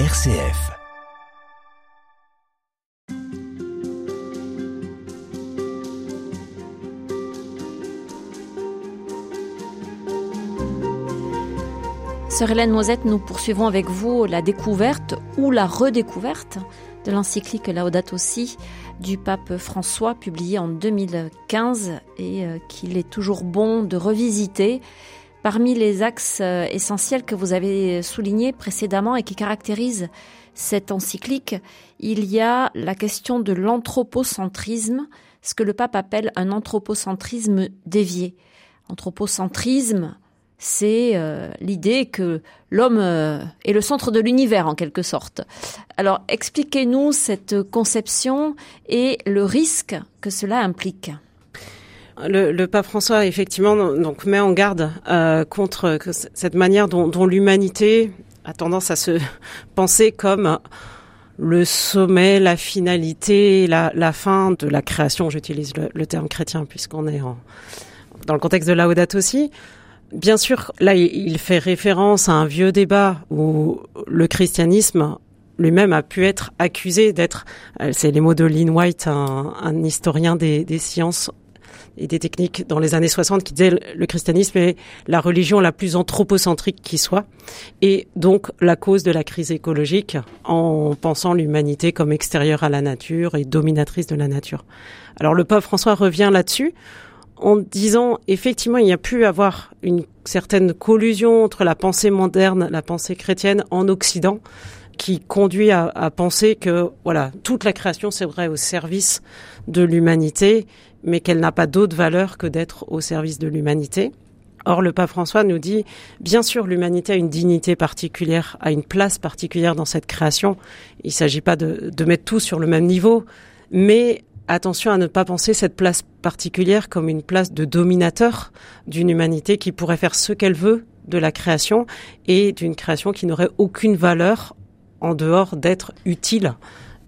RCF. Sœur Hélène Noisette, nous poursuivons avec vous la découverte ou la redécouverte de l'encyclique Laudato Si du pape François, publié en 2015 et euh, qu'il est toujours bon de revisiter. Parmi les axes euh, essentiels que vous avez soulignés précédemment et qui caractérisent cette encyclique, il y a la question de l'anthropocentrisme, ce que le pape appelle un anthropocentrisme dévié. Anthropocentrisme, c'est euh, l'idée que l'homme euh, est le centre de l'univers en quelque sorte. Alors expliquez-nous cette conception et le risque que cela implique. Le, pape François effectivement donc met en garde euh, contre cette manière dont, l'humanité a tendance à se penser comme le sommet, la finalité, la, fin de la création. J'utilise le, terme chrétien puisqu'on est en, dans le contexte de Laudato aussi. Bien sûr, là, il fait référence à un vieux débat où le christianisme lui-même a pu être accusé d'être, euh, c'est les mots de Lynn White, un, un historien des, des, sciences et des techniques dans les années 60 qui disait le christianisme est la religion la plus anthropocentrique qui soit et donc la cause de la crise écologique en pensant l'humanité comme extérieure à la nature et dominatrice de la nature. Alors le pape François revient là-dessus en disant effectivement il y a pu avoir une certaine collusion entre la pensée moderne, la pensée chrétienne en Occident qui conduit à, penser que voilà toute la création c'est vrai au service de l'humanité mais qu'elle n'a pas d'autre valeur que d'être au service de l'humanité. Or, le pape François nous dit, bien sûr, l'humanité a une dignité particulière, a une place particulière dans cette création. Il ne s'agit pas de mettre tout sur le même niveau, mais attention à ne pas penser cette place particulière comme une place de dominateur d'une humanité qui pourrait faire ce qu'elle veut de la création et d'une création qui n'aurait aucune valeur en dehors d'être utile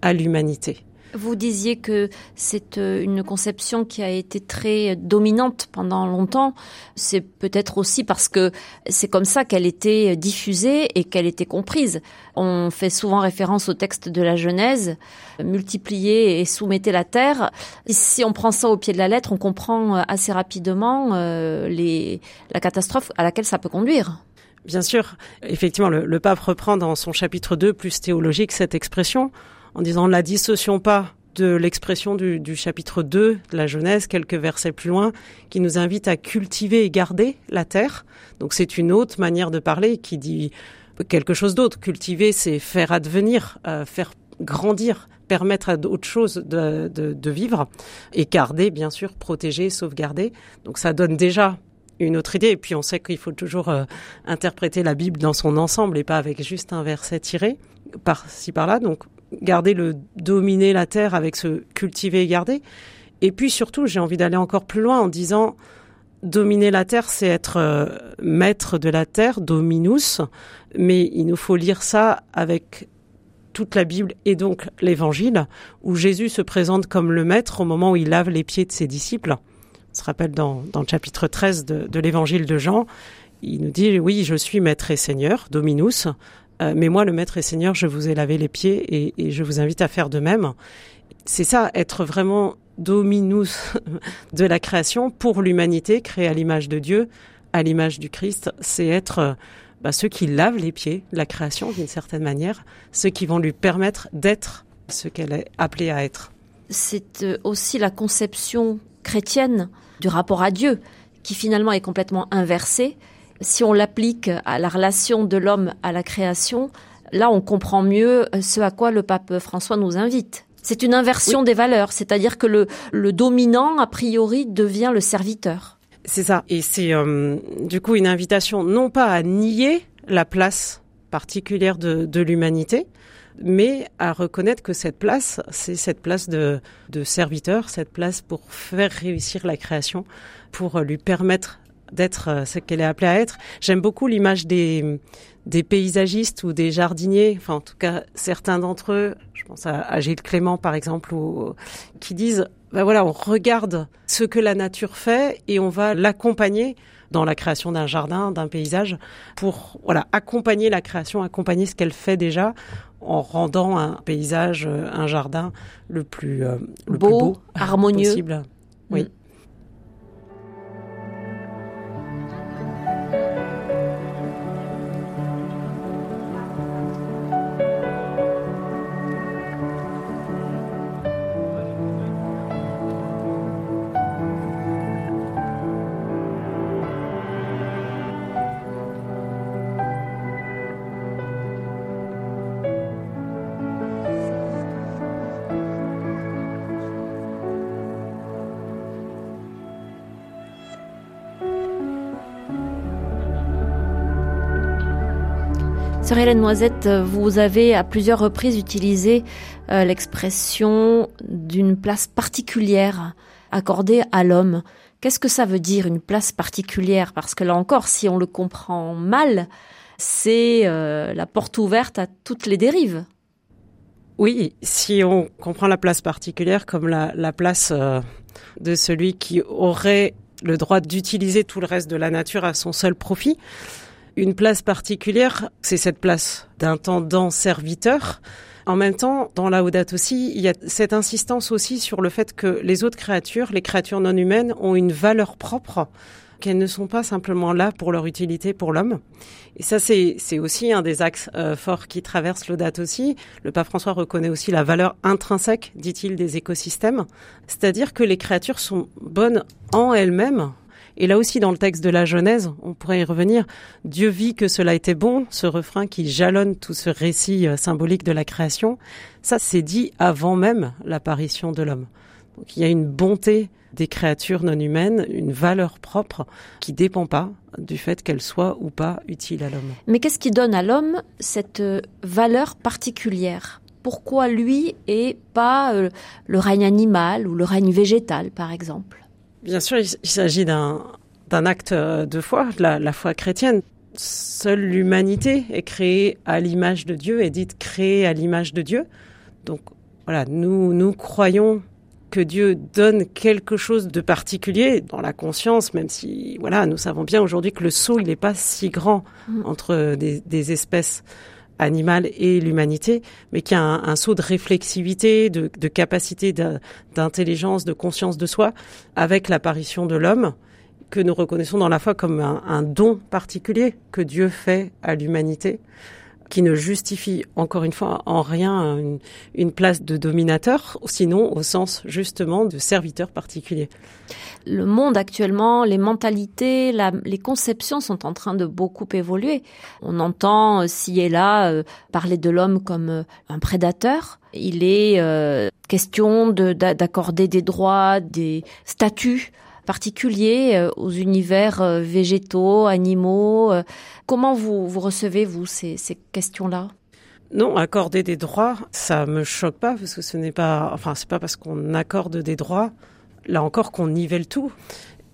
à l'humanité. Vous disiez que c'est euh, une conception qui a été très dominante pendant longtemps. C'est peut-être aussi parce que c'est comme ça qu'elle était diffusée et qu'elle était comprise. On fait souvent référence au texte de la Genèse, multiplier et soumettez la terre. Si on prend ça au pied de la lettre, on comprend euh, assez rapidement euh, la catastrophe à laquelle ça peut conduire. Bien sûr, effectivement, le, pape reprend dans son chapitre 2 plus théologique cette expression en disant la dissocions pas de l'expression du, chapitre 2 de la Genèse, quelques versets plus loin, qui nous invite à cultiver et garder la terre. Donc c'est une autre manière de parler qui dit quelque chose d'autre. Cultiver, c'est faire advenir, euh, faire grandir, permettre à d'autres choses de, de, vivre. Et garder, bien sûr, protéger, sauvegarder. Donc ça donne déjà une autre idée. Et puis on sait qu'il faut toujours euh, interpréter la Bible dans son ensemble et pas avec juste un verset tiré par-ci par-là. Donc garder le dominer la terre avec ce cultiver et garder. Et puis surtout, j'ai envie d'aller encore plus loin en disant dominer la terre, c'est être euh, maître de la terre, dominus, mais il nous faut lire ça avec toute la Bible et donc l'Évangile, où Jésus se présente comme le maître au moment où il lave les pieds de ses disciples. Se rappelle dans, dans le chapitre 13 de, de l'Évangile de Jean, il nous dit, oui, je suis maître et seigneur, dominus, euh, mais moi, le maître et seigneur, je vous ai lavé les pieds et, je vous invite à faire de même. C'est ça, être vraiment dominus de la création pour l'humanité, créée à l'image de Dieu, à l'image du Christ, c'est être bah, ceux qui lavent les pieds la création d'une certaine manière, ceux qui vont lui permettre d'être ce qu'elle est appelée à être. C'est euh, aussi la conception chrétienne du rapport à Dieu qui finalement est complètement inversée si on l'applique à la relation de l'homme à la création, là on comprend mieux ce à quoi le pape François nous invite. C'est une inversion oui. des valeurs, c'est-à-dire que le, le, dominant, a priori, devient le serviteur. C'est ça. Et c'est euh, du coup une invitation non pas à nier la place particulière de, de l'humanité, mais à reconnaître que cette place, c'est cette place de, serviteur, cette place pour faire réussir la création, pour lui permettre d'être euh, ce qu'elle est appelée à être. J'aime beaucoup l'image des, paysagistes ou des jardiniers, enfin en tout cas certains d'entre eux, je pense à, Gilles Clément par exemple, qui disent, ben voilà, on regarde ce que la nature fait et on va l'accompagner dans la création d'un jardin, d'un paysage, pour voilà accompagner la création, accompagner ce qu'elle fait déjà, en rendant un paysage, un jardin le plus, beau, harmonieux possible. Oui. Mm. Sœur Hélène Noisette, vous avez à plusieurs reprises utilisé euh, l'expression d'une place particulière accordée à l'homme. Qu'est-ce que ça veut dire une place particulière? Parce que là encore, si on le comprend mal, c'est euh, la porte ouverte à toutes les dérives. Oui, si on comprend la place particulière comme la, place euh, de celui qui aurait le droit d'utiliser tout le reste de la nature à son seul profit, une place particulière, c'est cette place d'intendant serviteur. En même temps, dans la Audate aussi, il y a cette insistance aussi sur le fait que les autres créatures, les créatures non humaines, ont une valeur propre, qu'elles ne sont pas simplement là pour leur utilité pour l'homme. Et ça, c'est aussi un des axes euh, forts qui traverse l'Audate aussi. Le pape François reconnaît aussi la valeur intrinsèque, dit-il, des écosystèmes. C'est-à-dire que les créatures sont bonnes en elles-mêmes, et là aussi, dans le texte de la Genèse, on pourrait y revenir. Dieu vit que cela était bon, ce refrain qui jalonne tout ce récit euh, symbolique de la création. Ça, c'est dit avant même l'apparition de l'homme. Donc il y a une bonté des créatures non humaines, une valeur propre qui dépend pas du fait qu'elles soient ou pas utiles à l'homme. Mais qu'est-ce qui donne à l'homme cette euh, valeur particulière? Pourquoi lui et pas euh, le règne animal ou le règne végétal, par exemple? Bien sûr, il, s'agit d'un acte euh, de foi, la, la foi chrétienne. Seule l'humanité est créée à l'image de Dieu, est dite créée à l'image de Dieu. Donc voilà, nous, nous croyons que Dieu donne quelque chose de particulier dans la conscience, même si voilà, nous savons bien aujourd'hui que le saut il n'est pas si grand mm. entre des, des espèces animale et l'humanité, mais qui a un, saut de réflexivité, de capacité d'intelligence, de conscience de soi, avec l'apparition de l'homme, que nous reconnaissons dans la foi comme un don particulier que Dieu fait à l'humanité qui ne justifie encore une fois en rien une, place de dominateur, sinon au sens justement de serviteur particulier. Le monde actuellement, les mentalités, les conceptions sont en train de beaucoup évoluer. On entend euh, ci et là euh, parler de l'homme comme euh, un prédateur. Il est question d'accorder des droits, des statuts particuliers euh, aux univers euh, végétaux, animaux. Euh. Comment vous, vous recevez, vous, ces, ces questions-là? Non, accorder des droits, ça me choque pas parce que ce n'est pas, enfin, c'est pas parce qu'on accorde des droits, là encore, qu'on nivelle tout.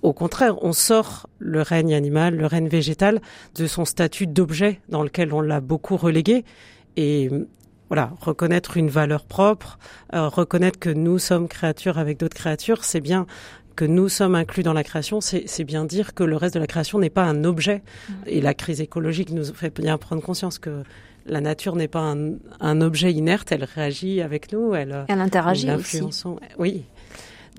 Au contraire, on sort le règne animal, le règne végétal de son statut d'objet dans lequel on l'a beaucoup relégué et voilà, reconnaître une valeur propre, reconnaître que nous sommes créatures avec d'autres créatures, c'est bien que nous sommes inclus dans la création, c'est bien dire que le reste de la création n'est pas un objet. Et la crise écologique nous fait bien prendre conscience que la nature n'est pas un, objet inerte, elle réagit avec nous, elle, elle interagit aussi. Oui.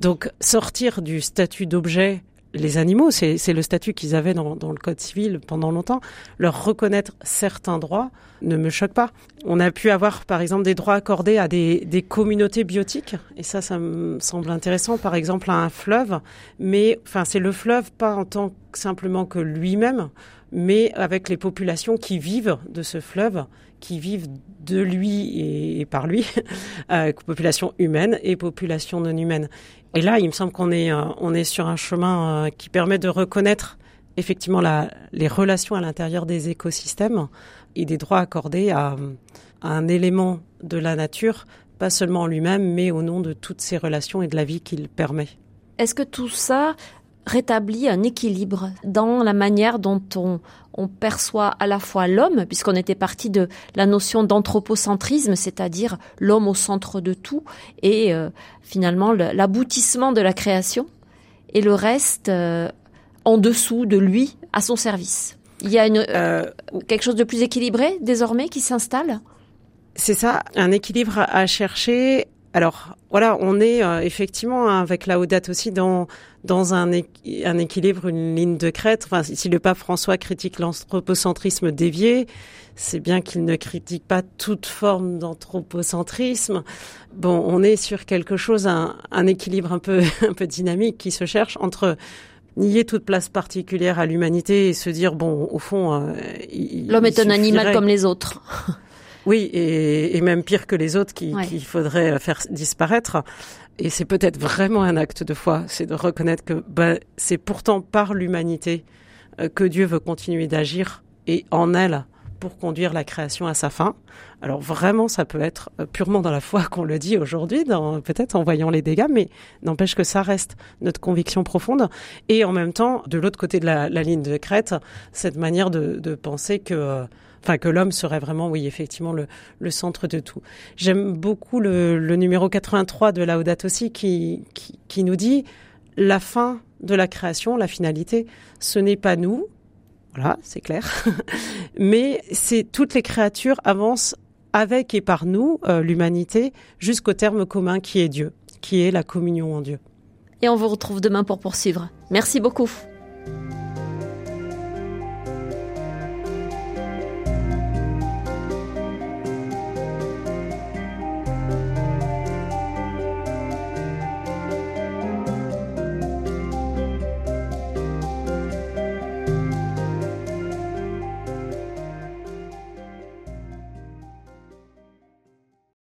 Donc sortir du statut d'objet les animaux, c'est le statut qu'ils avaient dans, le Code civil pendant longtemps, leur reconnaître certains droits ne me choque pas. On a pu avoir, par exemple, des droits accordés à des, communautés biotiques, et ça, ça me semble intéressant, par exemple, à un fleuve, mais enfin, c'est le fleuve pas en tant que simplement que lui-même, mais avec les populations qui vivent de ce fleuve, qui vivent de lui et, par lui, euh, population humaine et population non humaine. Et là, il me semble qu'on est, euh, on est sur un chemin euh, qui permet de reconnaître effectivement la, les relations à l'intérieur des écosystèmes et des droits accordés à, un élément de la nature, pas seulement en lui-même, mais au nom de toutes ces relations et de la vie qu'il permet. Est-ce que tout ça rétablit un équilibre dans la manière dont on, on perçoit à la fois l'homme, puisqu'on était parti de la notion d'anthropocentrisme, c'est-à-dire l'homme au centre de tout, et euh, finalement l'aboutissement de la création, et le reste euh, en dessous de lui, à son service. Il y a une, euh, quelque chose de plus équilibré désormais qui s'installe? C'est ça, un équilibre à chercher. Alors voilà, on est euh, effectivement hein, avec la Audate aussi dans dans un, un équilibre, une ligne de crête. Enfin, si le pape François critique l'anthropocentrisme dévié, c'est bien qu'il ne critique pas toute forme d'anthropocentrisme. Bon, on est sur quelque chose, un, un équilibre un peu un peu dynamique qui se cherche entre nier toute place particulière à l'humanité et se dire bon au fond euh, l'homme est un animal comme les autres oui et, et, même pire que les autres qu'il faudrait faire disparaître et c'est peut-être vraiment un acte de foi c'est de reconnaître que bah, c'est pourtant par l'humanité euh, que Dieu veut continuer d'agir et en elle pour conduire la création à sa fin. Alors vraiment, ça peut être euh, purement dans la foi qu'on le dit aujourd'hui, peut-être en voyant les dégâts, mais n'empêche que ça reste notre conviction profonde. Et en même temps, de l'autre côté de la, ligne de crête, cette manière de, penser que euh, enfin que l'homme serait vraiment, oui, effectivement, le, centre de tout. J'aime beaucoup le, numéro 83 de Laudato aussi qui, qui, qui nous dit la fin de la création, la finalité, ce n'est pas nous, voilà, c'est clair. Mais c'est toutes les créatures avancent avec et par nous, euh, l'humanité, jusqu'au terme commun qui est Dieu, qui est la communion en Dieu. Et on vous retrouve demain pour poursuivre. Merci beaucoup.